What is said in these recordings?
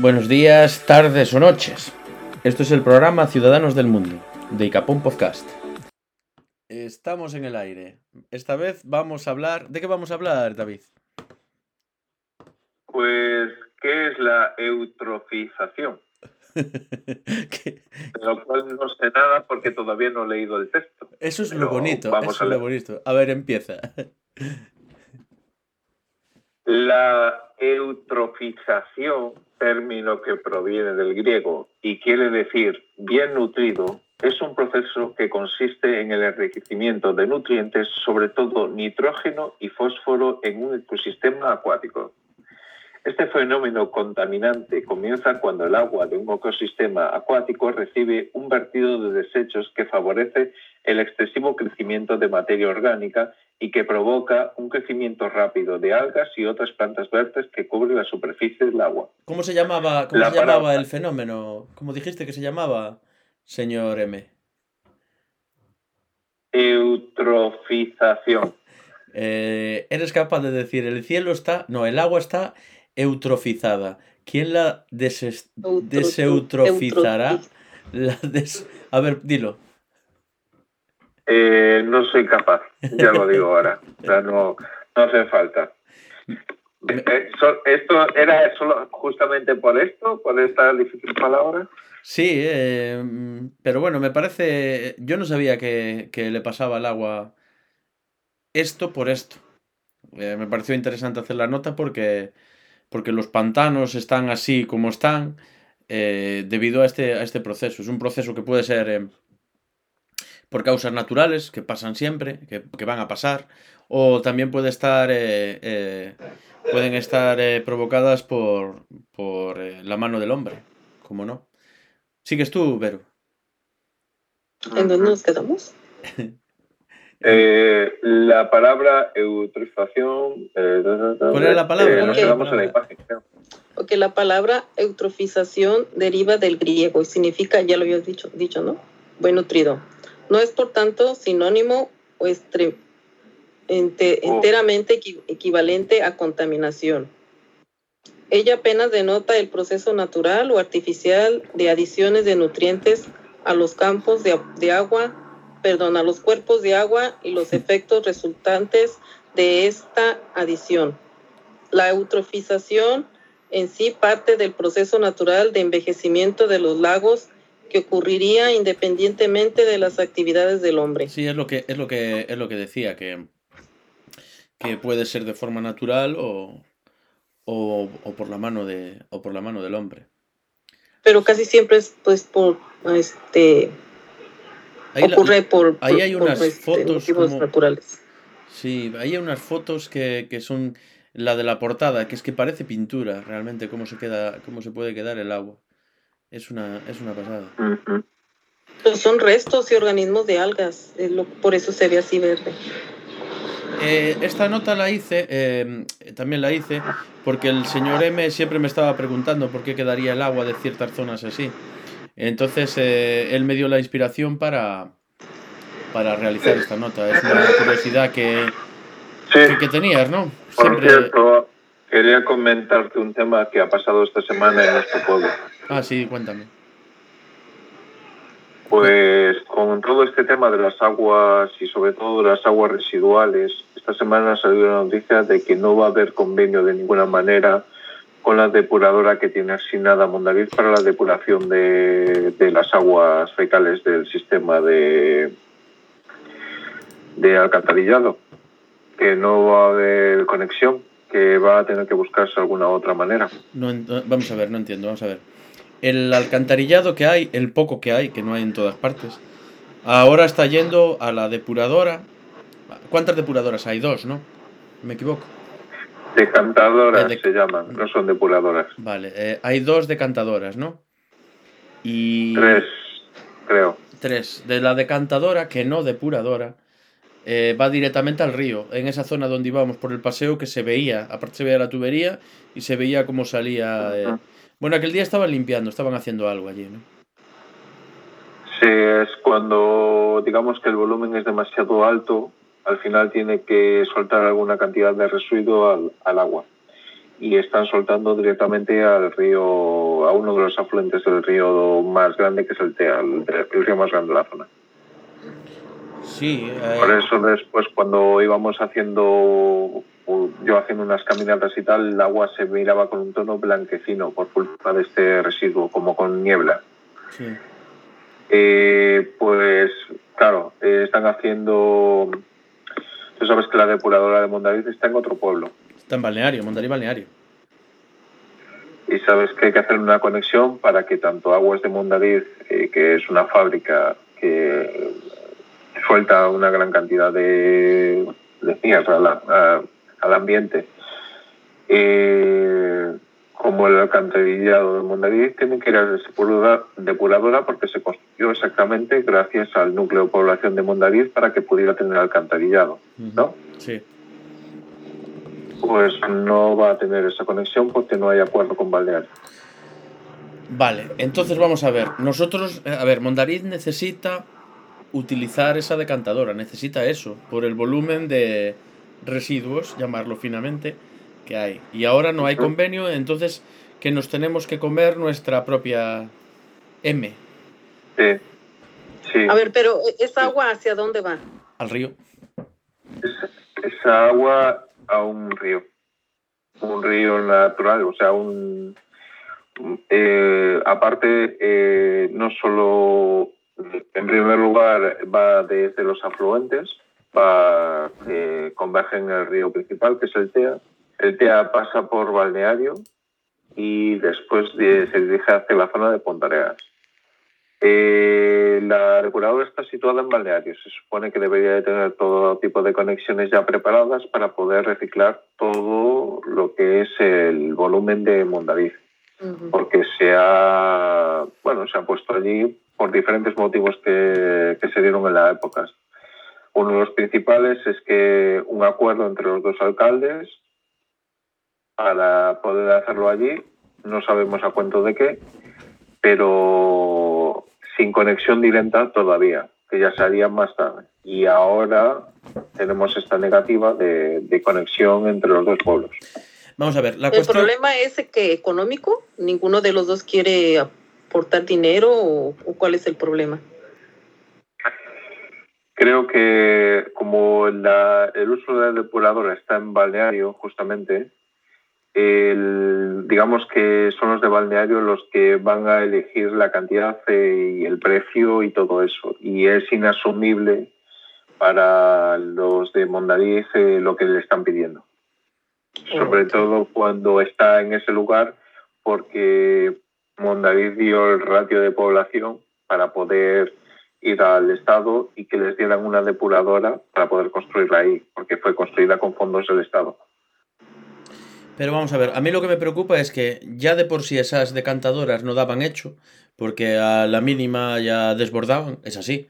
Buenos días, tardes o noches. Esto es el programa Ciudadanos del Mundo, de Icapón Podcast. Estamos en el aire. Esta vez vamos a hablar... ¿De qué vamos a hablar, David? Pues, ¿qué es la eutrofización? ¿Qué? De lo cual no sé nada porque todavía no he leído el texto. Eso es lo bonito, vamos eso a es lo bonito. A ver, empieza. La eutrofización, término que proviene del griego y quiere decir bien nutrido, es un proceso que consiste en el enriquecimiento de nutrientes, sobre todo nitrógeno y fósforo, en un ecosistema acuático. Este fenómeno contaminante comienza cuando el agua de un ecosistema acuático recibe un vertido de desechos que favorece el excesivo crecimiento de materia orgánica y que provoca un crecimiento rápido de algas y otras plantas verdes que cubren la superficie del agua. ¿Cómo se llamaba, cómo se llamaba el fenómeno? ¿Cómo dijiste que se llamaba, señor M? Eutrofización. Eh, eres capaz de decir, el cielo está... No, el agua está eutrofizada. ¿Quién la deseutrofizará? La des- A ver, dilo. Eh, no soy capaz, ya lo digo ahora. O sea, no, no hace falta. Eh, so- ¿Esto era solo justamente por esto, por esta difícil palabra? Sí, eh, pero bueno, me parece... Yo no sabía que, que le pasaba al agua esto por esto. Eh, me pareció interesante hacer la nota porque, porque los pantanos están así como están eh, debido a este, a este proceso. Es un proceso que puede ser por causas naturales, que pasan siempre, que, que van a pasar, o también puede estar, eh, eh, pueden estar eh, provocadas por, por eh, la mano del hombre, como no. ¿Sigues tú, Vero? ¿En dónde nos quedamos? Eh, la palabra eutrofización. eh, ¿Cuál era la palabra? eh, nos quedamos en la imagen. creo. Porque la palabra eutrofización deriva del griego y significa, ya lo habías dicho, dicho, ¿no? Buen nutrido. No es, por tanto, sinónimo o estre- ente- Oh. enteramente equi- equivalente a contaminación. Ella apenas denota el proceso natural o artificial de adiciones de nutrientes a los campos de, de agua, perdón, a los cuerpos de agua y los efectos resultantes de esta adición. La eutrofización en sí parte del proceso natural de envejecimiento de los lagos que ocurriría independientemente de las actividades del hombre. Sí, es lo que, es lo que, es lo que decía, que, que puede ser de forma natural o, o, o por la mano de, o por la mano del hombre. Pero casi siempre es pues por este Ahí la- ocurre por, ahí por- hay por, unas este, fotos como- naturales. Sí, hay unas fotos que, que son la de la portada, que es que parece pintura realmente cómo se queda, cómo se puede quedar el agua. Es una, es una pasada. Ujú. Pues son restos y organismos de algas, es lo- por eso se ve así verde. Eh, esta nota la hice, eh, también la hice, porque el señor M siempre me estaba preguntando por qué quedaría el agua de ciertas zonas así. Entonces, eh, él me dio la inspiración para, para realizar esta nota. Es una curiosidad que, Sí, que, que tenías, ¿no? por Siempre... cierto, quería comentarte un tema que ha pasado esta semana en nuestro pueblo. Ah, sí, cuéntame. Pues con todo este tema de las aguas y sobre todo de las aguas residuales, esta semana salió la noticia de que no va a haber convenio de ninguna manera con la depuradora que tiene asignada Mondariz para la depuración de, de las aguas fecales del sistema de, de alcantarillado, que no va a haber conexión, que va a tener que buscarse alguna otra manera. No, vamos a ver, no entiendo, vamos a ver. El alcantarillado que hay, el poco que hay, que no hay en todas partes, ahora está yendo a la depuradora. ¿Cuántas depuradoras hay? Dos, ¿no? ¿Me equivoco? Decantadoras Eh, de- se llaman, no son depuradoras. Vale, eh, hay dos decantadoras, ¿no? Y Tres, creo. tres. De la decantadora, que no depuradora, eh, va directamente al río, en esa zona donde íbamos por el paseo que se veía, aparte se veía la tubería y se veía cómo salía... Bueno, aquel día estaban limpiando, estaban haciendo algo allí, ¿no? Sí, es cuando digamos que el volumen es demasiado alto, al final tiene que soltar alguna cantidad de residuo al, al agua. y están soltando directamente al río, a uno de los afluentes del río más grande que es el Tea, el, el río más grande de la zona. Sí. Eh... Por eso después cuando íbamos haciendo, yo haciendo unas caminatas y tal, el agua se miraba con un tono blanquecino por culpa de este residuo, como con niebla. Sí. Eh, pues claro, eh, están haciendo... Tú sabes que la depuradora de Mondariz está en otro pueblo. Está en Balneario, Mondariz Balneario. Y sabes que hay que hacer una conexión para que tanto Aguas de Mondariz, eh, que es una fábrica que suelta una gran cantidad de, de tierra al ambiente, eh, como el alcantarillado de Mondariz, tienen que ir a la depuradora porque se construyó exactamente gracias al núcleo de población de Mondariz para que pudiera tener alcantarillado, ¿no? Sí. Pues no va a tener esa conexión porque no hay acuerdo con Balneario. Vale, entonces vamos a ver. Nosotros, a ver, Mondariz necesita utilizar esa decantadora, necesita eso, por el volumen de residuos, llamarlo finamente, que hay. Y ahora no hay convenio, entonces que nos tenemos que comer nuestra propia M. Sí. sí. A ver, pero ¿esa agua hacia dónde va? Al río. Esa, esa agua a un río. Un río natural, o sea, un... Eh, aparte, eh, no solo, en primer lugar, va desde los afluentes, va, eh, converge en el río principal, que es el TEA. El TEA pasa por Balneario y después de, se dirige hacia la zona de Pontareas. Eh, la depuradora está situada en Balneario. Se supone que debería de tener todo tipo de conexiones ya preparadas para poder reciclar todo lo que es el volumen de Mondariz. Uh -huh. Porque se ha, bueno, se ha puesto allí por diferentes motivos que, que se dieron en la época. Uno de los principales es que un acuerdo entre los dos alcaldes para poder hacerlo allí, no sabemos a cuento de qué, pero sin conexión directa todavía, que ya se haría más tarde. Y ahora tenemos esta negativa de, de conexión entre los dos pueblos. Vamos a ver, la ¿El cuestión... problema es que económico? ¿Ninguno de los dos quiere aportar dinero o, o cuál es el problema? Creo que como la, el uso de la depuradora está en balneario, justamente, el, digamos que son los de balneario los que van a elegir la cantidad y el precio y todo eso. Y es inasumible para los de Mondariz eh, lo que le están pidiendo. Sobre todo cuando está en ese lugar, porque Mondariz dio el ratio de población para poder ir al Estado y que les dieran una depuradora para poder construirla ahí, porque fue construida con fondos del Estado. Pero vamos a ver, a mí lo que me preocupa es que ya de por sí esas decantadoras no daban hecho, porque a la mínima ya desbordaban, es así.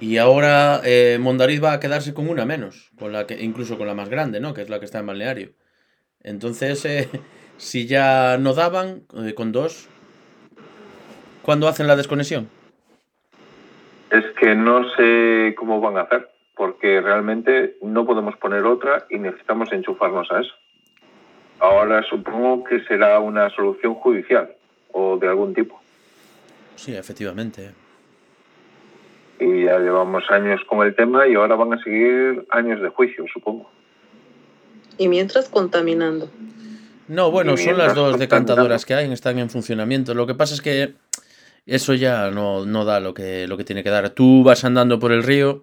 Y ahora eh, Mondariz va a quedarse con una menos, con la que, incluso con la más grande, ¿no? Que es la que está en balneario. Entonces, eh, si ya no daban eh, con dos, ¿cuándo hacen la desconexión? Es que no sé cómo van a hacer, porque realmente no podemos poner otra y necesitamos enchufarnos a eso. Ahora supongo que será una solución judicial o de algún tipo. Sí, efectivamente. Y ya llevamos años con el tema y ahora van a seguir años de juicio, supongo. Y mientras contaminando. No, bueno, son las dos decantadoras que hay, están en funcionamiento. Lo que pasa es que eso ya no, no da lo que, lo que tiene que dar. Tú vas andando por el río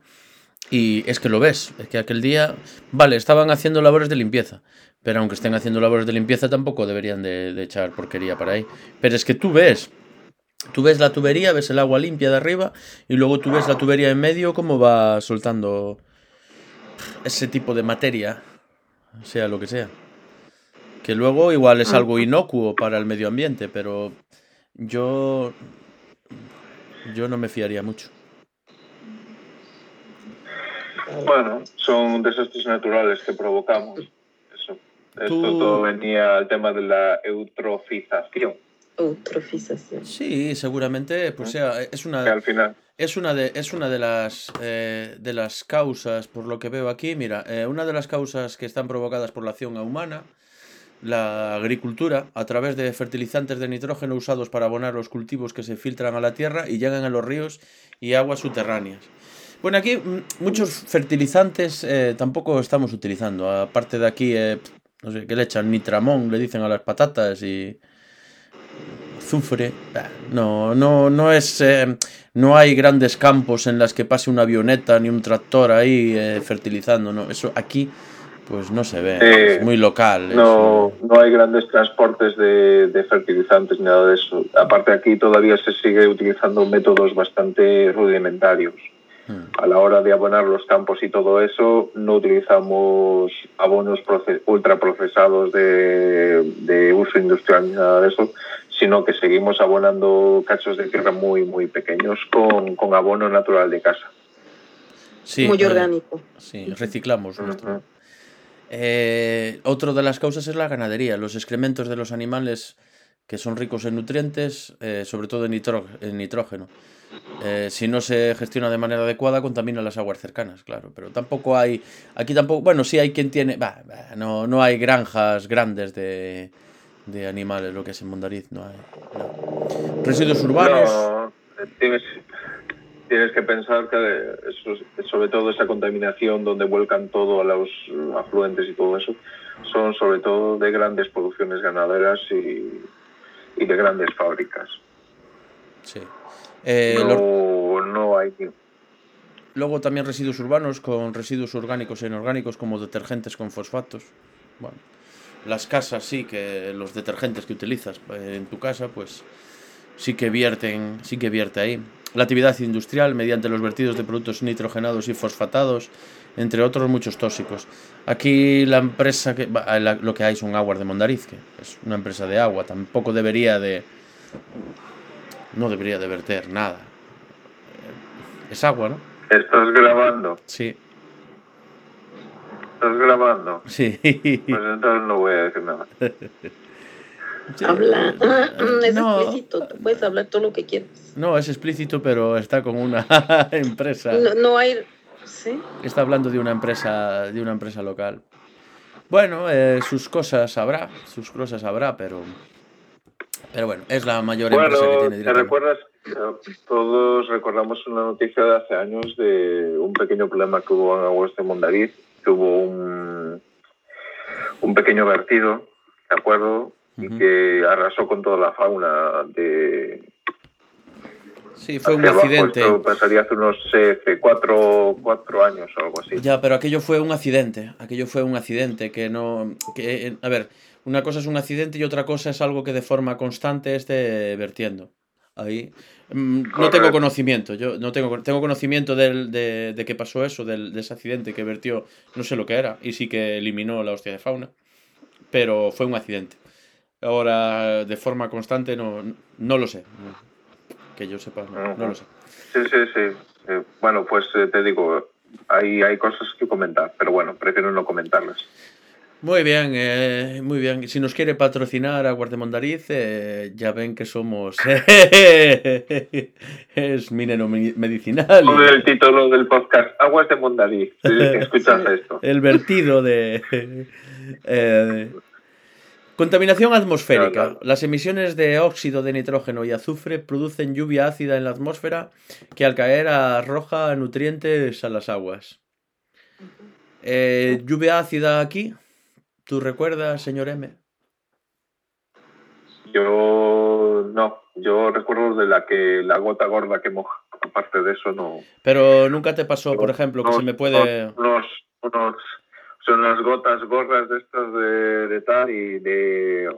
y es que lo ves. Es que aquel día, vale, estaban haciendo labores de limpieza. Pero aunque estén haciendo labores de limpieza, tampoco deberían de, de, echar porquería para ahí. Pero es que tú ves, tú ves la tubería, ves el agua limpia de arriba, y luego tú ves la tubería en medio, cómo va soltando ese tipo de materia, sea lo que sea. Que luego igual es algo inocuo para el medio ambiente, pero yo. Yo no me fiaría mucho. Bueno, son desastres naturales que provocamos. Esto Tú- todo venía al tema de la eutrofización, Eutrofización. Sí, seguramente, pues sea, es que una, al final es una de, es una de las eh, de las causas, por lo que veo aquí, mira, eh, una de las causas que están provocadas por la acción humana la agricultura a través de fertilizantes de nitrógeno usados para abonar los cultivos que se filtran a la tierra y llegan a los ríos y aguas subterráneas. Bueno, aquí mm, muchos fertilizantes eh, tampoco estamos utilizando. Aparte de aquí, eh, no sé, ¿qué le echan? Nitramón, le dicen a las patatas y azufre. No, no, no es. Eh, no hay grandes campos en las que pase una avioneta ni un tractor ahí fertilizando. No, eso aquí pues no se ve, es muy local. No, no hay grandes transportes de, de, fertilizantes ni nada de eso. Aparte aquí todavía se sigue utilizando métodos bastante rudimentarios. Hmm. A la hora de abonar los campos y todo eso, no utilizamos abonos ultraprocesados de, de uso industrial ni nada de eso, sino que seguimos abonando cachos de tierra muy, muy pequeños con, con abono natural de casa. Sí, muy orgánico. Sí, reciclamos nuestro. Eh, otro de las causas es la ganadería, los excrementos de los animales que son ricos en nutrientes, eh, sobre todo en, en nitrógeno. Eh, si no se gestiona de manera adecuada, contamina las aguas cercanas, claro. Pero tampoco hay. Aquí tampoco. Bueno, sí hay quien tiene. no, no hay granjas grandes de, de animales, lo que es en Mondariz. No hay. Residuos urbanos. No, tienes que pensar que sobre todo esa contaminación donde vuelcan todo a los afluentes y todo eso, son sobre todo de grandes producciones ganaderas y, de grandes fábricas. Sí. Eh, no, no hay... Luego también residuos urbanos con residuos orgánicos e inorgánicos como detergentes con fosfatos. Bueno, las casas sí que los detergentes que utilizas eh, en tu casa pues sí que vierten, sí que vierte ahí la actividad industrial mediante los vertidos de productos nitrogenados y fosfatados, entre otros muchos tóxicos. Aquí la empresa que lo que hay es un Aguas de Mondariz, que es una empresa de agua, tampoco debería de no debería de verter nada. Es agua, ¿no? ¿Estás grabando? Sí. ¿Estás grabando? Sí. Pues entonces no voy a decir nada. Habla. Ah, mm, es explícito, puedes hablar todo lo que quieras. No, es explícito, pero está con una empresa. No, hay. ¿Sí? Está hablando de una empresa, de una empresa local. Bueno, eh, sus cosas habrá, sus cosas habrá, pero. Pero bueno, es la mayor empresa que tiene ¿Te recuerdas? Todos recordamos una noticia de hace años de un pequeño problema que hubo en Aguas de Mondariz, que hubo un, un pequeño vertido, ¿de acuerdo? Y que arrasó con toda la fauna de... Sí, fue un accidente. Esto pasaría hace unos eh, cuatro, cuatro, años o algo así. Ya, pero aquello fue un accidente. Aquello fue un accidente que no... Que, eh, a ver, una cosa es un accidente y otra cosa es algo que de forma constante esté vertiendo. Ahí. Mm, no tengo conocimiento. Yo no tengo, tengo conocimiento del, de, de que pasó eso, del, de ese accidente que vertió, no sé lo que era, y sí que eliminó la hostia de fauna. Pero fue un accidente. Ahora, de forma constante, no, no lo sé. Que yo sepa, no, lo sé. Sí, sí, sí. bueno, pues eh, te digo, hay, hay cosas que comentar, pero bueno, prefiero no comentarlas. Muy bien, eh, muy bien. Si nos quiere patrocinar a Guardemondariz, eh, ya ven que somos. es minero medicinal. el título del podcast: Aguas de Mondariz. escuchas esto. El vertido de. Contaminación atmosférica. Las emisiones de óxido de nitrógeno y azufre producen lluvia ácida en la atmósfera que al caer arroja nutrientes a las aguas. Eh, lluvia ácida aquí. ¿Tú recuerdas, señor M? Yo no, yo recuerdo de la que la gota gorda que moja. Aparte de eso no. Pero nunca te pasó, por ejemplo, que se me puede. unos son las gotas gorras de estas de, tal y de...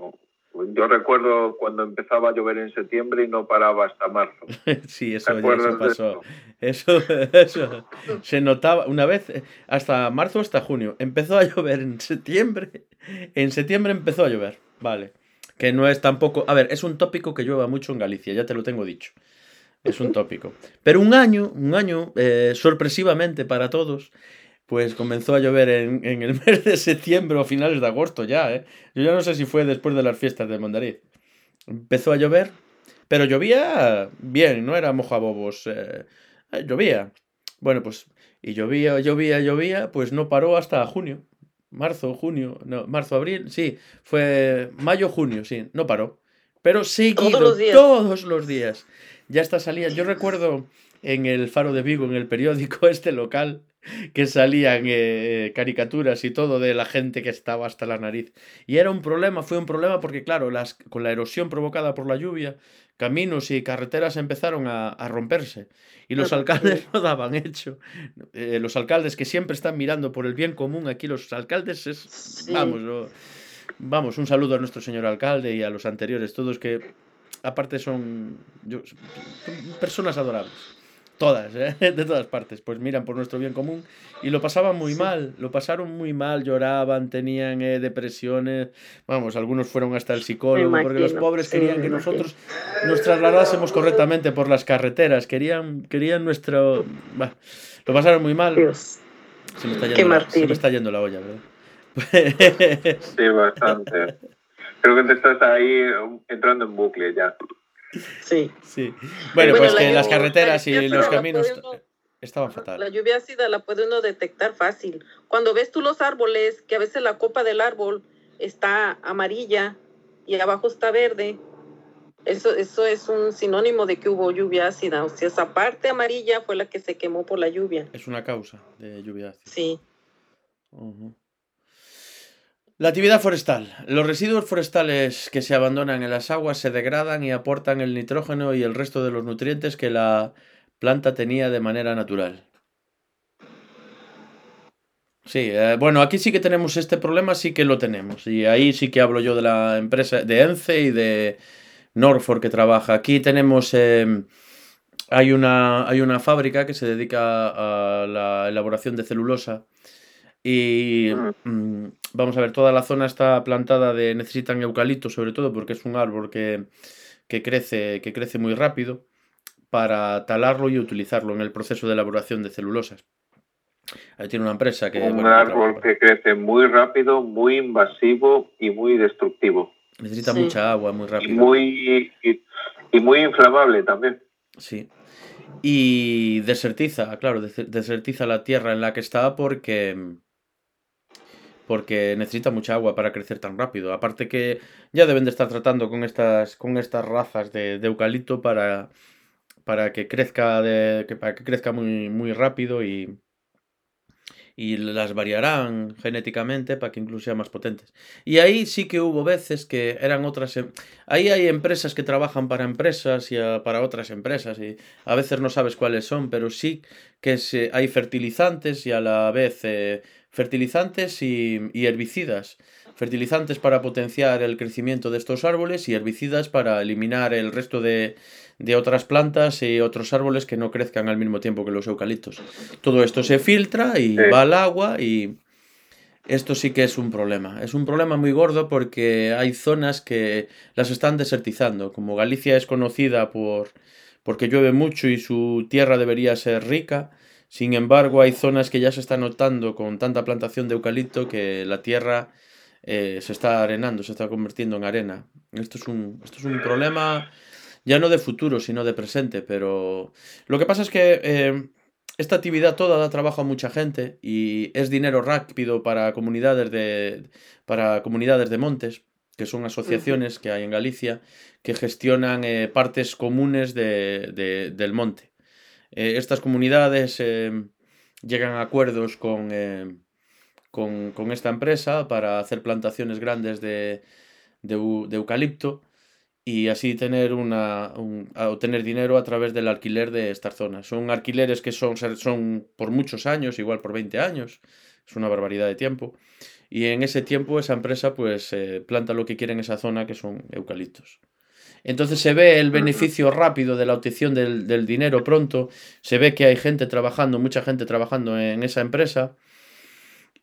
Yo recuerdo cuando empezaba a llover en septiembre y no paraba hasta marzo. sí, eso, eso pasó. Eso, eso se notaba una vez, hasta marzo, hasta junio. Empezó a llover en septiembre. En septiembre empezó a llover, vale. Que no es tampoco... A ver, es un tópico que llueva mucho en Galicia, ya te lo tengo dicho. Es un tópico. Pero un año, un año, eh, sorpresivamente para todos, pues comenzó a llover en, el mes de septiembre o finales de agosto ya, ¿eh? Yo ya no sé si fue después de las fiestas de Mondariz. Empezó a llover, pero llovía bien, no era mojabobos. Eh, eh, llovía. Bueno, pues, y llovía, llovía, llovía, pues no paró hasta junio. marzo, junio, no, marzo, abril, sí, fue mayo, junio, sí, no paró. Pero seguido, todos los días. Todos los días. Ya está salía. Yo recuerdo en el Faro de Vigo, en el periódico este local, que salían eh, caricaturas y todo de la gente que estaba hasta la nariz. Y era un problema, fue un problema porque, claro, las, con la erosión provocada por la lluvia, caminos y carreteras empezaron a, romperse. Y los alcaldes no daban hecho. Eh, los alcaldes que siempre están mirando por el bien común, aquí los alcaldes es... Vamos, vamos, un saludo a nuestro señor alcalde y a los anteriores, todos que aparte son personas adorables. Todas, ¿eh? de todas partes, pues miran por nuestro bien común y lo pasaban muy mal, lo pasaron muy mal, lloraban, tenían eh, depresiones, vamos, algunos fueron hasta el psicólogo, porque los pobres querían que nosotros nos trasladásemos correctamente por las carreteras, querían, querían nuestro... lo pasaron muy mal. Se me, está yendo la, se me está yendo la olla, ¿verdad? Sí, bastante. Creo que te estás ahí entrando en bucle ya. Sí. Sí. Bueno, pues que las carreteras y los caminos estaban fatal. La lluvia ácida la puede uno detectar fácil. Cuando ves tú los árboles, que a veces la copa del árbol está amarilla y abajo está verde, eso, eso es un sinónimo de que hubo lluvia ácida. O sea, esa parte amarilla fue la que se quemó por la lluvia. Es una causa de lluvia ácida. Sí. La actividad forestal. Los residuos forestales que se abandonan en las aguas se degradan y aportan el nitrógeno y el resto de los nutrientes que la planta tenía de manera natural. Sí, eh, bueno, aquí sí que tenemos este problema, sí que lo tenemos. Y ahí sí que hablo yo de la empresa de ENCE y de Norfolk que trabaja. Aquí tenemos... Em, hay, una, hay una fábrica que se dedica a la elaboración de celulosa y mm, vamos a ver, toda la zona está plantada de. necesitan eucalipto, sobre todo, porque es un árbol que, crece, que crece muy rápido, para talarlo y utilizarlo en el proceso de elaboración de celulosas. Ahí tiene una empresa que. Un árbol que crece muy rápido, muy invasivo y muy destructivo. Necesita mucha agua, muy rápido. Y muy, y muy inflamable también. Sí. Y desertiza, claro, desertiza la tierra en la que está porque porque necesita mucha agua para crecer tan rápido. Aparte que ya deben de estar tratando con estas, con estas razas de, eucalipto para, para que crezca que, para que crezca muy, muy rápido y, y las variarán genéticamente para que incluso sean más potentes. Y ahí sí que hubo veces que eran otras... Em, ahí hay empresas que trabajan para empresas y para otras empresas y a veces no sabes cuáles son, pero sí que hay fertilizantes y a la vez eh, fertilizantes y, herbicidas. Fertilizantes para potenciar el crecimiento de estos árboles y herbicidas para eliminar el resto de, otras plantas y otros árboles que no crezcan al mismo tiempo que los eucaliptos. Todo esto se filtra y va al agua y esto sí que es un problema. Es un problema muy gordo porque hay zonas que las están desertizando. Como Galicia es conocida por porque llueve mucho y su tierra debería ser rica, sin embargo, hay zonas que ya se están notando con tanta plantación de eucalipto que la tierra eh, se está arenando, se está convirtiendo en arena. Esto es, un, esto es un problema ya no de futuro, sino de presente, pero lo que pasa es que eh, esta actividad toda da trabajo a mucha gente y es dinero rápido para comunidades de, para comunidades de montes, que son asociaciones que hay en Galicia que gestionan eh, partes comunes del monte. Eh, estas comunidades em, llegan a acuerdos em, con, con, esta empresa para hacer plantaciones grandes de, eucalipto y así tener una obtener dinero a través del alquiler de estas zonas. Son alquileres que son, son por muchos años, igual por 20 años, es una barbaridad de tiempo. Y en ese tiempo esa empresa pues eh, planta lo que quiere en esa zona que son eucaliptos. Entonces se ve el beneficio rápido de la obtención del, dinero pronto, se ve que hay gente trabajando, mucha gente trabajando en esa empresa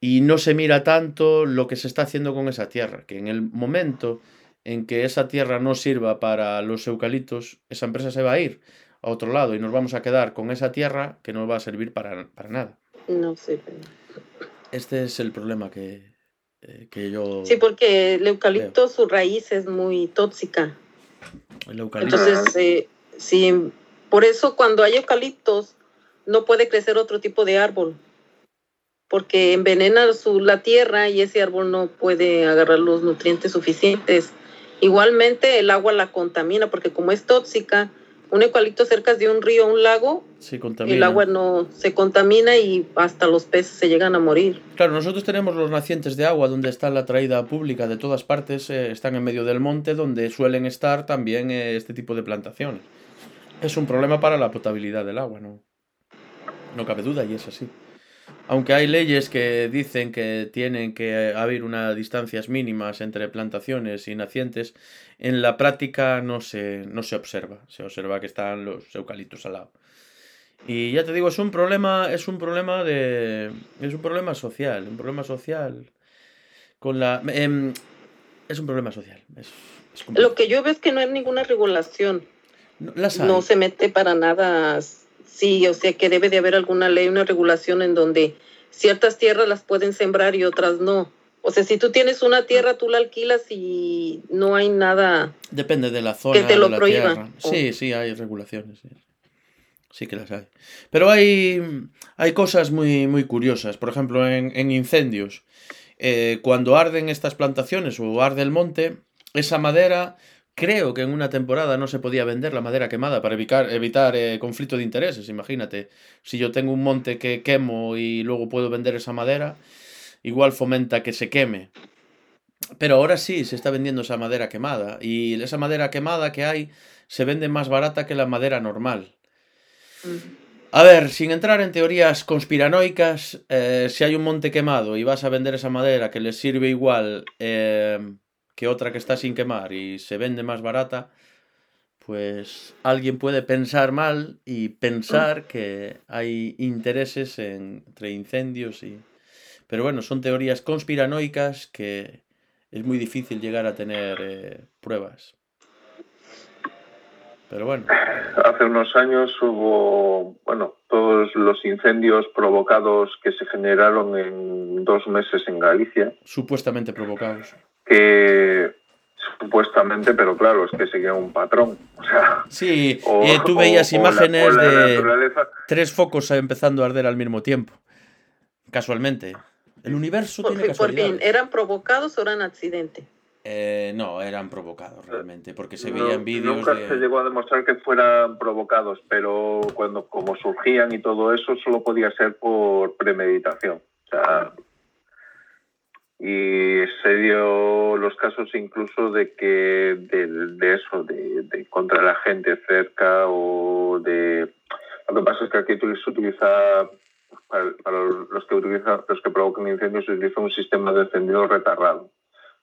y no se mira tanto lo que se está haciendo con esa tierra, que en el momento en que esa tierra no sirva para los eucaliptos, esa empresa se va a ir a otro lado y nos vamos a quedar con esa tierra que no va a servir para, nada. No sé. Este es el problema que, eh, que yo... Sí, porque el eucalipto, su raíz es muy tóxica. Entonces, eh, sí, por eso cuando hay eucaliptos no puede crecer otro tipo de árbol. porque envenena su, la tierra y ese árbol no puede agarrar los nutrientes suficientes. Igualmente el agua la contamina porque como es tóxica, un eucalipto cerca de un río o un lago, el agua no se contamina y hasta los peces se llegan a morir. Claro, nosotros tenemos los nacientes de agua donde está la traída pública de todas partes, eh, están en medio del monte donde suelen estar también eh, este tipo de plantaciones. Es un problema para la potabilidad del agua, ¿no? No cabe duda y es así. Aunque hay leyes que dicen que tienen que haber unas distancias mínimas entre plantaciones y nacientes, en la práctica no se, no se observa. Se observa que están los eucaliptos al lado. Y ya te digo, es un problema, es un problema de. Es un problema social. Un problema social. Con la. Em, es un problema social. Lo que yo veo es que no hay ninguna regulación. No, no se mete para nada Sí, o sea que debe de haber alguna ley, una regulación en donde ciertas tierras las pueden sembrar y otras no. O sea, si tú tienes una tierra, tú la alquilas y no hay nada. Depende de la zona. Que te lo prohíba. Sí, sí, hay regulaciones. Sí. que las hay. Pero hay, hay cosas muy, muy curiosas. Por ejemplo, en, incendios. Eh, cuando arden estas plantaciones o arde el monte, esa madera Creo que en una temporada no se podía vender la madera quemada para evitar, evitar eh, conflicto de intereses. Imagínate, si yo tengo un monte que quemo y luego puedo vender esa madera, igual fomenta que se queme. Pero ahora sí se está vendiendo esa madera quemada. Y esa madera quemada que hay se vende más barata que la madera normal. A ver, sin entrar en teorías conspiranoicas, eh, si hay un monte quemado y vas a vender esa madera que les sirve igual eh, que otra que está sin quemar y se vende más barata, pues alguien puede pensar mal y pensar que hay intereses entre incendios y... Pero bueno, son teorías conspiranoicas que es muy difícil llegar a tener eh, pruebas. Pero bueno. Hace unos años hubo, bueno, todos los incendios provocados que se generaron en dos meses en Galicia. Supuestamente provocados que supuestamente, pero claro, es que seguía un patrón. O sea, sí, eh, tú veías imágenes de tres focos empezando a arder al mismo tiempo, casualmente. El universo tiene casualidades. ¿Eran provocados o eran accidente? Eh, no, eran provocados realmente, porque se veían vídeos. Nunca se llegó a demostrar que fueran provocados, pero cuando como surgían y todo eso, solo podía ser por premeditación. O sea, y se dio los casos incluso de que de, eso, de, contra la gente cerca o de... Lo que pasa es que aquí se utiliza, para, los que utilizan, los que provocan incendios, se utiliza un sistema de encendido retardado.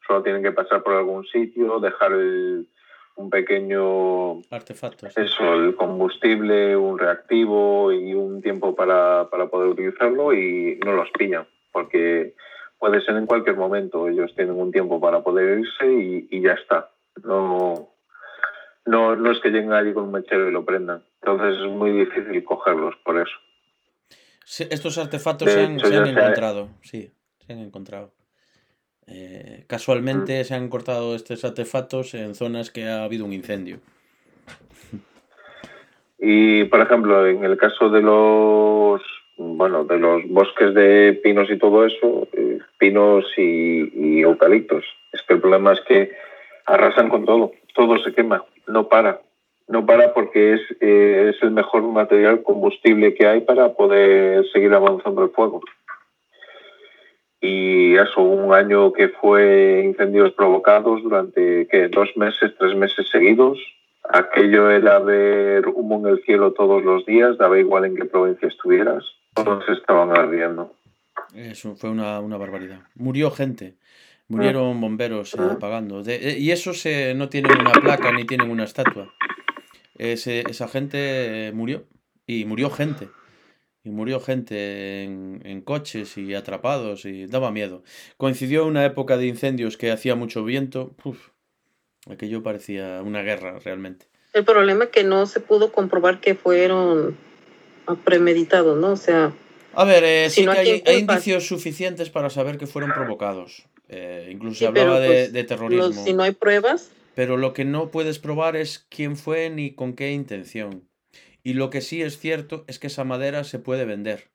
Solo tienen que pasar por algún sitio, dejar un pequeño artefacto. Eso, el combustible, un reactivo y un tiempo para, para poder utilizarlo y no los pillan, porque puede ser en cualquier momento. Ellos tienen un tiempo para poder irse y, ya está. No, no, no es que lleguen allí con un mechero y lo prendan. Entonces es muy difícil cogerlos por eso. estos artefactos se han, encontrado, sí, se han encontrado. Eh, casualmente mm. se han cortado estos artefactos en zonas que ha habido un incendio. Y, por ejemplo, en el caso de los bueno, de los bosques de pinos y todo eso, pinos y, eucaliptos. Es que el problema es que arrasan con todo, todo se quema, no para. No para porque es, eh, es el mejor material combustible que hay para poder seguir avanzando el fuego. Y eso, un año que fue incendios provocados durante dos meses, tres meses seguidos, aquello era ver humo en el cielo todos los días, daba igual en qué provincia estuvieras todos estaban ardiendo. Eso fue una, barbaridad. Murió gente. Murieron bomberos eh, apagando. Eh, y esos se no tienen una placa ni tienen una estatua. esa gente murió. Y murió gente. Y murió gente en, coches y atrapados y daba miedo. Coincidió una época de incendios que hacía mucho viento. Uf, aquello parecía una guerra realmente. El problema es que no se pudo comprobar que fueron premeditado, ¿no? O sea... A ver, eh, sí que hay, indicios suficientes para saber que fueron provocados. Eh, incluso se hablaba de, pues, terrorismo. si no hay pruebas. Pero lo que no puedes probar es quién fue ni con qué intención. Y lo que sí es cierto es que esa madera se puede vender.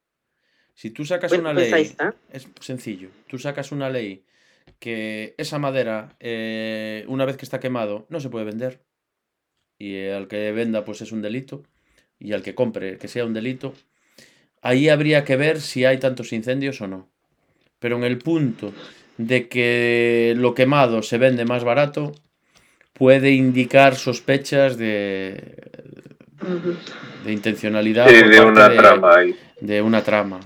Si tú sacas una pues ahí ley, está. es sencillo, tú sacas una ley que esa madera, eh, una vez que está quemado, no se puede vender. Y al que venda, pues es un delito. Y al que compre, que sea un delito. Ahí habría que ver si hay tantos incendios o no. Pero en el punto de que lo quemado se vende más barato, puede indicar sospechas de, de intencionalidad Sí, de una de- trama ahí. de una trama.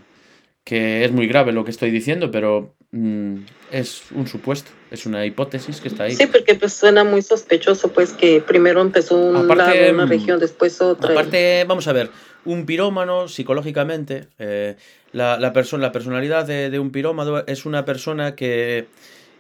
Que es muy grave lo que estoy diciendo, pero mm, es un supuesto, es una hipótesis que está ahí. Sí, porque pues suena muy sospechoso, pues que primero empezó un Aparte, lado, una mm, región, después otra. Aparte, vamos a ver, un pirómano psicológicamente, eh, la, la, perso- la personalidad de, de un pirómano es una persona que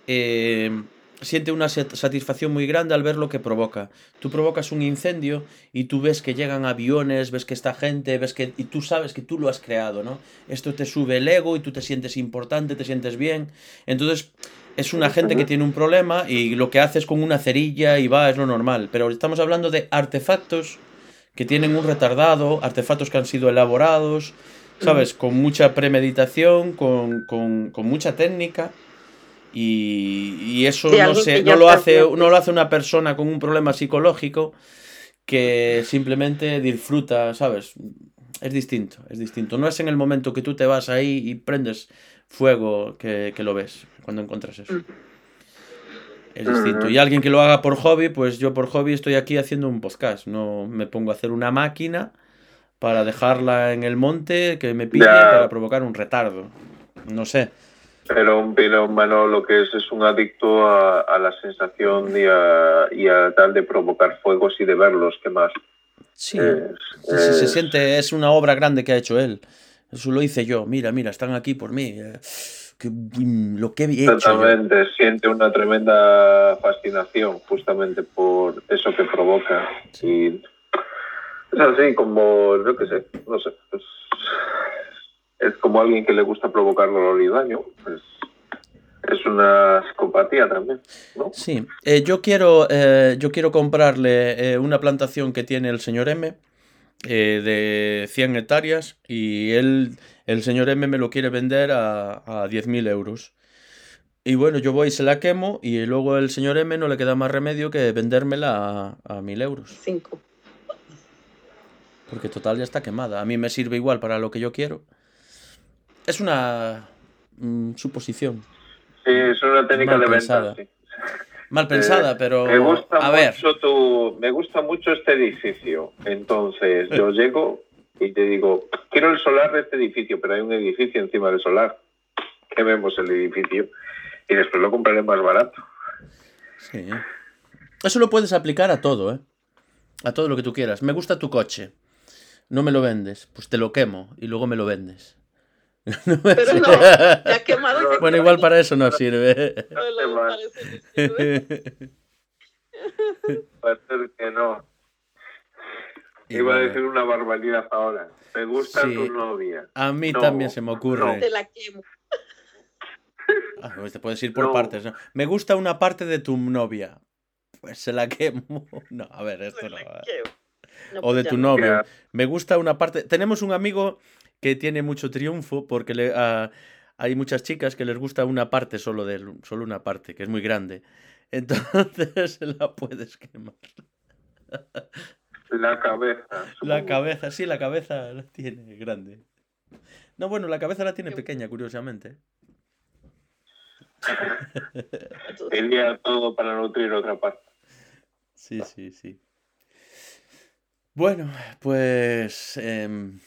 eh, siente una sat- satisfacción muy grande al ver lo que provoca. Tú provocas un incendio y tú ves que llegan aviones, ves que está gente, ves que y tú sabes que tú lo has creado, ¿no? Esto te sube el ego y tú te sientes importante, te sientes bien. Entonces, es una gente que tiene un problema y lo que hace es con una cerilla y va, es lo normal. Pero estamos hablando de artefactos que tienen un retardado, artefactos que han sido elaborados, ¿sabes? Con mucha premeditación, con, con, con mucha técnica. Y, y eso no, se, no, lo hace, no lo hace una persona con un problema psicológico que simplemente disfruta, ¿sabes? Es distinto, es distinto. No es en el momento que tú te vas ahí y prendes fuego que, que lo ves cuando encuentras eso. Ujú. Es distinto. Y alguien que lo haga por hobby, pues yo por hobby estoy aquí haciendo un podcast. No me pongo a hacer una máquina para dejarla en el monte que me Ya. para provocar un retardo. No sé. Pero un pirómano lo que es es un adicto a, a la sensación y a, y a tal de provocar fuegos y de verlos, ¿qué más? Sí. Es- Sí, sí, se siente, es una obra grande que ha hecho él. Eso lo hice yo. Mira, mira, están aquí por mí. Qué- lo que he hecho. Exactamente, siente una tremenda fascinación justamente por eso que provoca. Y es así como, yo qué sé, no sé. Es, es como alguien que le gusta provocar dolor y daño. Pues, es una psicopatía también, ¿no? Sí, eh, yo quiero, eh, yo quiero comprarle eh, una plantación que tiene el señor M eh, de 100 hectáreas y él, el señor M me lo quiere vender a, a 10.000 euros. Y bueno, yo voy y se la quemo y luego el señor M no le queda más remedio que vendérmela a, a 1.000 euros. Cinco. Porque total ya está quemada. A mí me sirve igual para lo que yo quiero. Es una mm, suposición. Sí, es una técnica de pensada. venta. sí. Mal pensada, Eh, pero... Me gusta A ver, mucho tu, me gusta mucho este edificio. Entonces yo llego y te digo, quiero el solar de este edificio, pero hay un edificio encima del solar. Que vemos el edificio y después lo compraré más barato. Sí. Eso lo puedes aplicar a todo, ¿eh? A todo lo que tú quieras. Me gusta tu coche. No me lo vendes. Pues te lo quemo y luego me lo vendes. No Pero no, ya quemado. ese Bueno, igual para eso no sirve. No, luego parece que sirve. Va a ser que no. Iba a decir una barbaridad ahora. Me gusta Sí. tu novia. a mí No, también se me ocurre. Te la quemo. Ah, pues te puedes ir por No. partes, ¿no? Me gusta una parte de tu novia. Pues se la quemo. No, a ver, esto Te no. la quemo. No, O de pues tu ya. novio. Ya. Me gusta una parte. Tenemos un amigo que tiene mucho triunfo porque le, a- hay muchas chicas que les gusta una parte solo de él, solo una parte, que es muy grande. Entonces la puedes quemar. La cabeza. La cabeza, sí, la cabeza la tiene grande. No, bueno, la cabeza la tiene pequeña, curiosamente. Iría todo para nutrir otra parte. Sí, sí, sí. Bueno, pues em,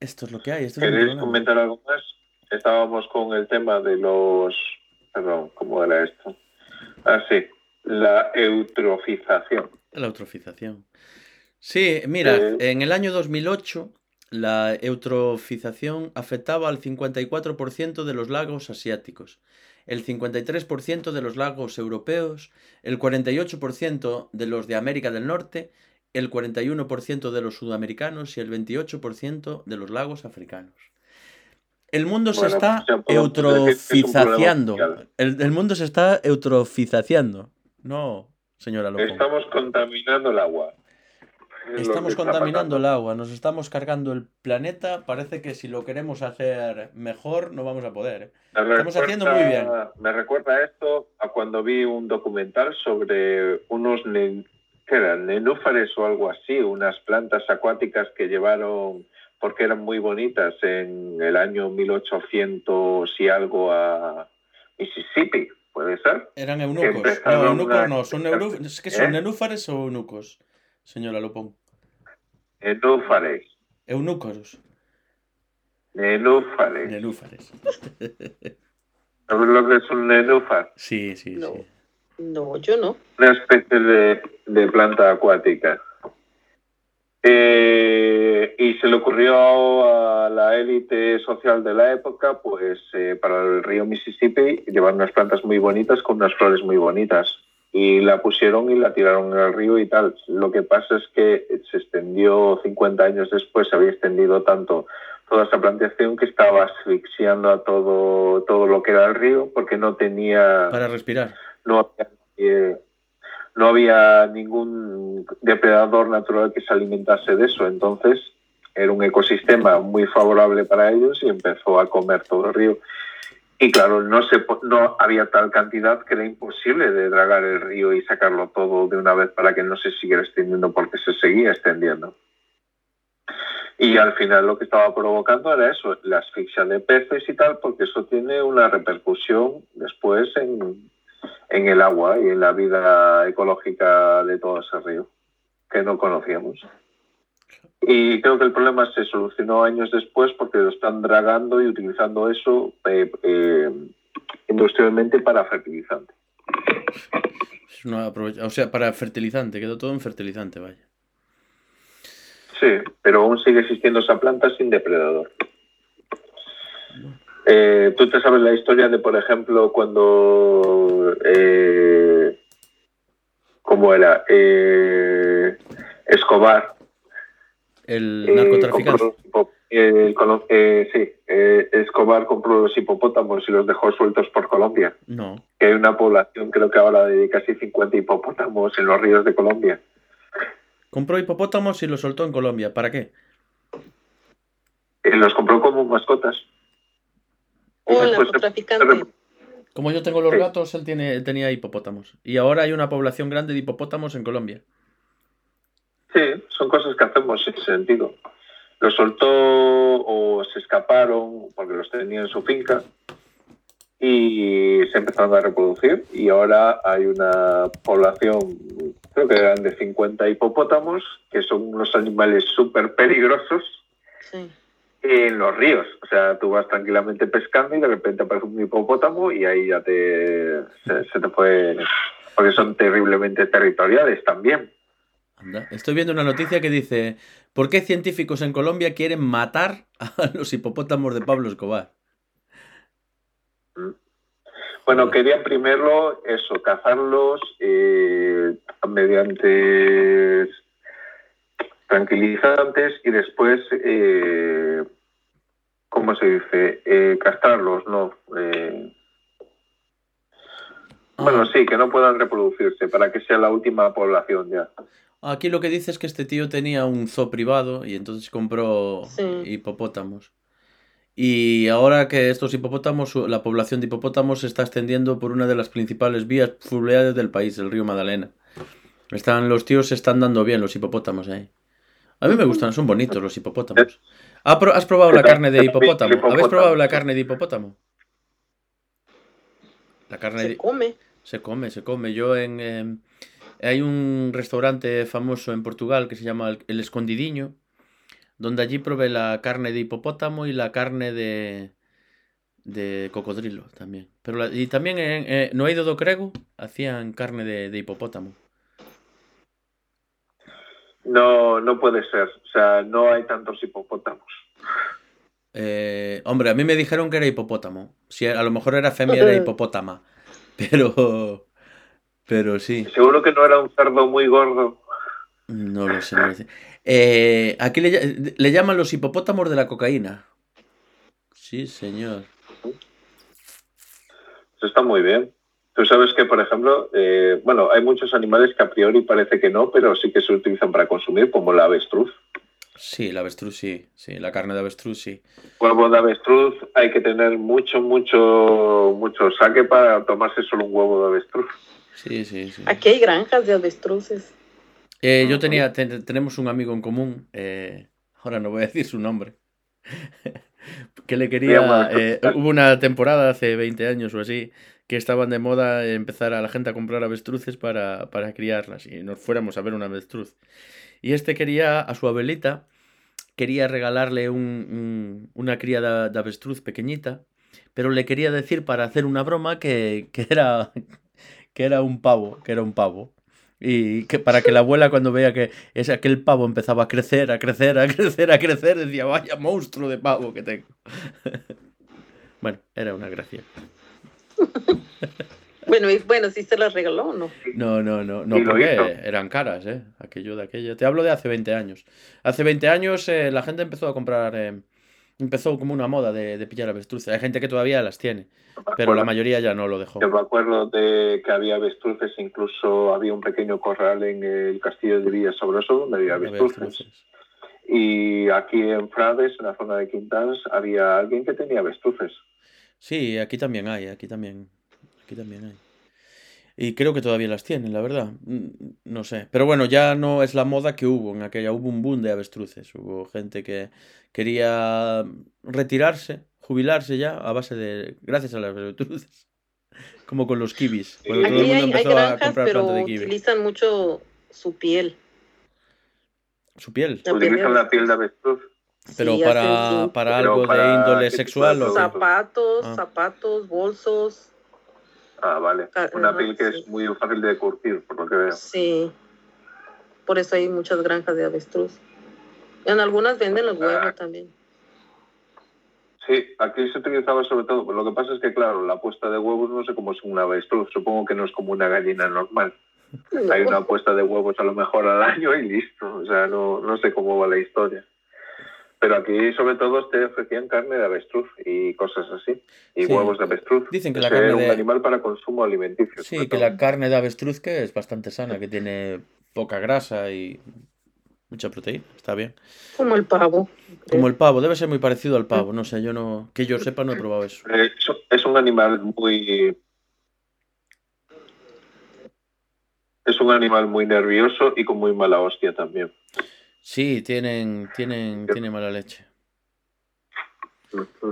esto es lo que hay. Esto ¿Queréis comentar algo más? Estábamos con el tema de los... Perdón, ¿cómo era esto? Ah, sí, la eutrofización. La eutrofización. Sí, mira, Eh. en el año 2008 la eutrofización afectaba al 54% de los lagos asiáticos, el 53% de los lagos europeos, el 48% de los de América del Norte, el 41% de los sudamericanos y el 28% de los lagos africanos. El mundo se está pues es eutrofizaciando. El, el mundo se está eutrofizaciando. No, señora Lopo. Estamos contaminando el agua. Estamos contaminando el agua, nos estamos cargando el planeta. Parece que si lo queremos hacer mejor, no vamos a poder. ¿eh? Estamos haciendo muy bien. Me recuerda esto a cuando vi un documental sobre unos ¿qué eran? nenúfares o algo así, unas plantas acuáticas que llevaron porque eran muy bonitas en el año 1800 y algo a Mississippi, ¿puede ser? Eran eunucos. No, eunucos no, son neuru- ¿Es que son ¿Eh? nenúfares o eunucos? Señora Lopón. Nenúfares, Eunucos. nenúfares. Nenúfares. ¿Sabes lo que es un nenúfar? Sí, sí, No. sí. No, yo no. una especie de, de planta acuática. Eh, y se le ocurrió a la élite social de la época, pues eh, para el río Mississippi, llevar unas plantas muy bonitas con unas flores muy bonitas. Y la pusieron y la tiraron en el río y tal. Lo que pasa es que se extendió 50 años después, se había extendido tanto toda esa plantación que estaba asfixiando a todo, todo lo que era el río porque no tenía Para respirar. No había, eh, no había ningún depredador natural que se alimentase de eso. Entonces era un ecosistema muy favorable para ellos y empezó a comer todo el río. Y claro, no, se, no había tal cantidad que era imposible de dragar el río y sacarlo todo de una vez para que no se siguiera extendiendo porque se seguía extendiendo. Y al final lo que estaba provocando era eso, la asfixia de peces y tal, porque eso tiene una repercusión después en, en el agua y en la vida ecológica de todo ese río que no conocíamos. Y creo que el problema se solucionó años después porque lo están dragando y utilizando eso eh, eh, industrialmente para fertilizante. Es una aprove- O sea, para fertilizante. Quedó todo en fertilizante, vaya. Sí, pero aún sigue existiendo esa planta sin depredador. Eh, Tú te sabes la historia de, por ejemplo, cuando... Eh, ¿Cómo era? Eh, Escobar El Eh, narcotraficante. compró eh, eh, sí, Escobar compró los hipopótamos y los dejó sueltos por Colombia. No. Que hay una población, creo que ahora de casi 50 hipopótamos en los ríos de Colombia. Compró hipopótamos y los soltó en Colombia. ¿Para qué? Los compró como mascotas. Narcotraficante. Como yo tengo los Sí. gatos, él tiene, él tenía hipopótamos. Y ahora hay una población grande de hipopótamos en Colombia. Sí, son cosas que hacemos en ese sentido. Los soltó o se escaparon porque los tenía en su finca y se empezaron a reproducir y ahora hay una población, creo que eran de 50 hipopótamos, que son unos animales súper peligrosos Sí. En los ríos. O sea, tú vas tranquilamente pescando y de repente aparece un hipopótamo y ahí ya te se, se te fue... Porque son terriblemente territoriales también. Anda. Estoy viendo una noticia que dice: ¿Por qué científicos en Colombia quieren matar a los hipopótamos de Pablo Escobar? Bueno, querían primero eso, cazarlos eh, mediante tranquilizantes y después, eh, ¿cómo se dice? Eh, castrarlos, ¿no? Eh, Bueno, sí, que no puedan reproducirse para que sea la última población ya. Aquí lo que dice es que este tío tenía un zoo privado y entonces compró Sí. hipopótamos. Y ahora que estos hipopótamos, la población de hipopótamos se está extendiendo por una de las principales vías fluviales del país, el río Magdalena. Están, los tíos se están dando bien, los hipopótamos ahí. A mí me gustan, son bonitos los hipopótamos. ¿Ha pro- ¿Has probado la carne de hipopótamo? ¿Habéis probado la carne de hipopótamo? La carne Se de... come. Se come, se come. Yo en... em, hay un restaurante famoso en Portugal que se llama El, El Escondidiño, donde allí probé la carne de hipopótamo y la carne de, de cocodrilo también. Pero la- y también en, eh, no he ido do Crego, hacían carne de, de hipopótamo. No, no puede ser. O sea, no hay tantos hipopótamos. Eh, hombre, a mí me dijeron que era hipopótamo. Si a lo mejor era femia, era hipopótama. Pero... Pero sí. Seguro que no era un cerdo muy gordo. No lo sé. no lo sé. Eh, aquí le, le llaman los hipopótamos de la cocaína. Sí, señor. Eso está muy bien. Tú sabes que, por ejemplo, eh, bueno, hay muchos animales que a priori parece que no, pero sí que se utilizan para consumir, como la avestruz. Sí, la avestruz sí, sí, la carne de avestruz sí. Huevo de avestruz, hay que tener mucho, mucho, mucho saque para tomarse solo un huevo de avestruz. Sí, sí, sí. Aquí hay granjas de avestruces. Eh, yo tenía, te- tenemos un amigo en común, eh, ahora no voy a decir su nombre, que le quería, eh, hubo una temporada hace 20 años o así, que estaban de moda empezar a la gente a comprar avestruces para, para criarlas y nos fuéramos a ver una avestruz. Y este quería, a su abuelita, quería regalarle un- un- una cría de, de avestruz pequeñita, pero le quería decir para hacer una broma que, que era, que era un pavo, que era un pavo. Y que para que la abuela cuando veía que ese, aquel pavo empezaba a crecer, a crecer, a crecer, a crecer, decía, vaya monstruo de pavo que tengo. bueno, era una gracia. Bueno, y bueno, sí se las regaló, ¿no? No, no, no, no, lo porque eran caras, ¿eh? Aquello de aquello. Te hablo de hace 20 años. Hace 20 años eh, la gente empezó a comprar, eh, empezó como una moda de, de pillar avestruces. Hay gente que todavía las tiene, pero la mayoría ya no lo dejó. Yo me acuerdo de que había avestruces, incluso había un pequeño corral en el castillo de Villa Sabroso donde había avestruces. Avestruces. Y aquí en Frades, en la zona de Quintans, había alguien que tenía avestruces. Sí, aquí también hay, aquí también, aquí también hay. Y creo que todavía las tienen, la verdad. Mm, No sé. Pero bueno, ya no es la moda que hubo en aquella. Hubo un boom de avestruces. Hubo gente que quería retirarse, jubilarse ya a base de... Gracias a las avestruces. Como con los kibis. Cuando todo el Aquí mundo hay, hay empezó a granjas, comprar pero planta de kiwi. utilizan mucho su piel. Su piel. La piel de Utilizan la piel de avestruz. Pero Sí, para, para Pero algo de índole sexual o zapatos, Ah. zapatos, bolsos. Ah, vale. Ca- Una ajá, piel que sí. es muy fácil de curtir, por lo que veo. Sí. Por eso hay muchas granjas de avestruz. En algunas venden los Ah. huevos también. Sí, aquí se utilizaba sobre todo. Pero lo que pasa es que, claro, la puesta de huevos no sé cómo es una avestruz. Supongo que no es como una gallina normal. Hay una puesta de huevos a lo mejor al año y listo. O sea, no, no sé cómo va la historia. Pero aquí, sobre todo, te ofrecían carne de avestruz y cosas así. Y Sí. huevos de avestruz. Dicen que la carne era un de- animal para consumo alimenticio. Sí, que todo. la carne de avestruz que es bastante sana, que tiene poca grasa y mucha proteína. Está bien. Como el pavo. Como el pavo, debe ser muy parecido al pavo. No sé, yo no. Que yo sepa, no he probado eso. Eh, es- es un animal muy. Es un animal muy nervioso y con muy mala hostia también. Sí, tienen, tienen, tiene mala leche.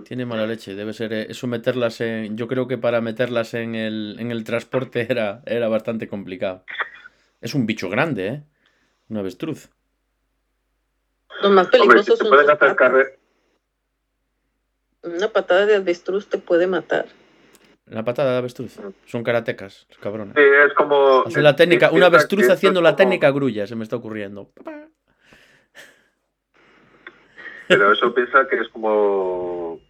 Tiene mala leche. Debe ser eh, eso meterlas en. Yo creo que para meterlas en el, en el transporte era, era bastante complicado. Es un bicho grande, ¿eh? Un avestruz. Los más Hombre, si te hacer carre- Una patada de avestruz te puede matar. La patada de avestruz. Son karatecas, cabrones. Sí, es como. Hacen la técnica, una avestruz haciendo la como- técnica grulla, se me está ocurriendo. Pero eso piensa que es como.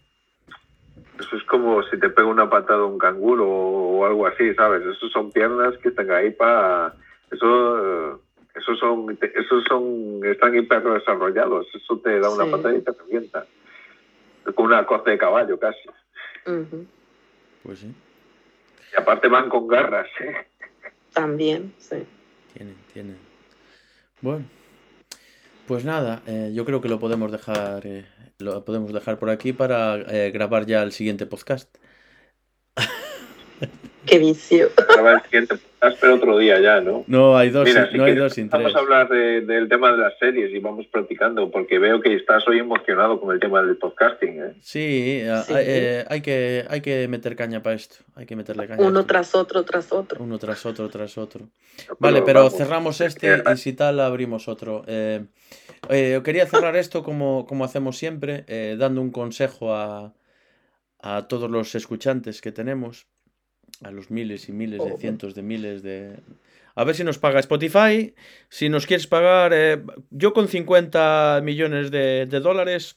Eso es como si te pega una patada un canguro o algo así, ¿sabes? Eso son piernas que están ahí para. Eso. Esos son, esos son, están hiper desarrollados. Eso te da una Sí. patada y te revienta. Con una costa de caballo casi. Pues sí, Y aparte van con garras. ¿eh? También, sí. tienen, tienen. Bueno, pues nada, eh, yo creo que lo podemos dejar, eh, lo podemos dejar por aquí para eh, grabar ya el siguiente podcast. Qué vicio. Grabar el siguiente podcast, pero otro día ya, ¿no? No hay dos, Mira, sin- si no hay quieres, dos sin tres. Vamos a hablar de- del tema de las series y vamos practicando, porque veo que estás hoy emocionado con el tema del podcasting. ¿eh? Sí, a- Sí. Hay, eh, hay que, hay que meter caña para esto. Hay que meterle caña. Uno tras otro, tras otro. Uno tras otro, tras otro. Pero Vale, pero vamos, cerramos es este que- y si tal abrimos otro. Eh, eh, quería cerrar esto como, como hacemos siempre, eh, dando un consejo a, a todos los escuchantes que tenemos, a los miles y miles de Oh. cientos de miles de... A ver si nos paga Spotify, si nos quieres pagar, eh, yo con 50 millones de, de dólares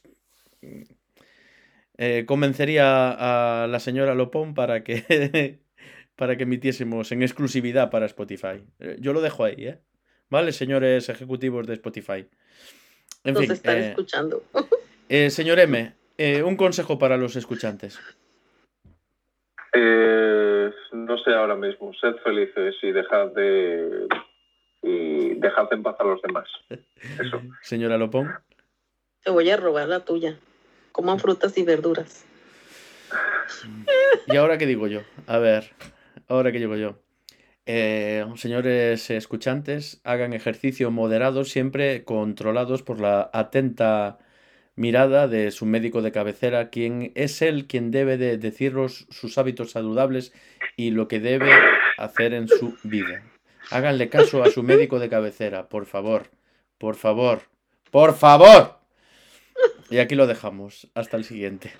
eh, convencería a la señora Lopón para que, para que emitiésemos en exclusividad para Spotify. Eh, Yo lo dejo ahí, ¿eh? ¿Vale, señores ejecutivos de Spotify? En Nos fin, están eh, escuchando. eh, señor M, eh, un consejo para los escuchantes. Eh, Pues no sé ahora mismo. Sed felices y dejad de y dejad en paz a los demás. Eso. Señora Lopón. Te voy a robar la tuya. Coman frutas y verduras. ¿Y ahora qué digo yo? A ver, ahora qué digo yo. Eh, señores escuchantes, hagan ejercicio moderado, siempre controlados por la atenta mirada de su médico de cabecera, quien es él quien debe de deciros sus hábitos saludables y lo que debe hacer en su vida. Háganle caso a su médico de cabecera, por favor, por favor, por favor. Y aquí lo dejamos. Hasta el siguiente.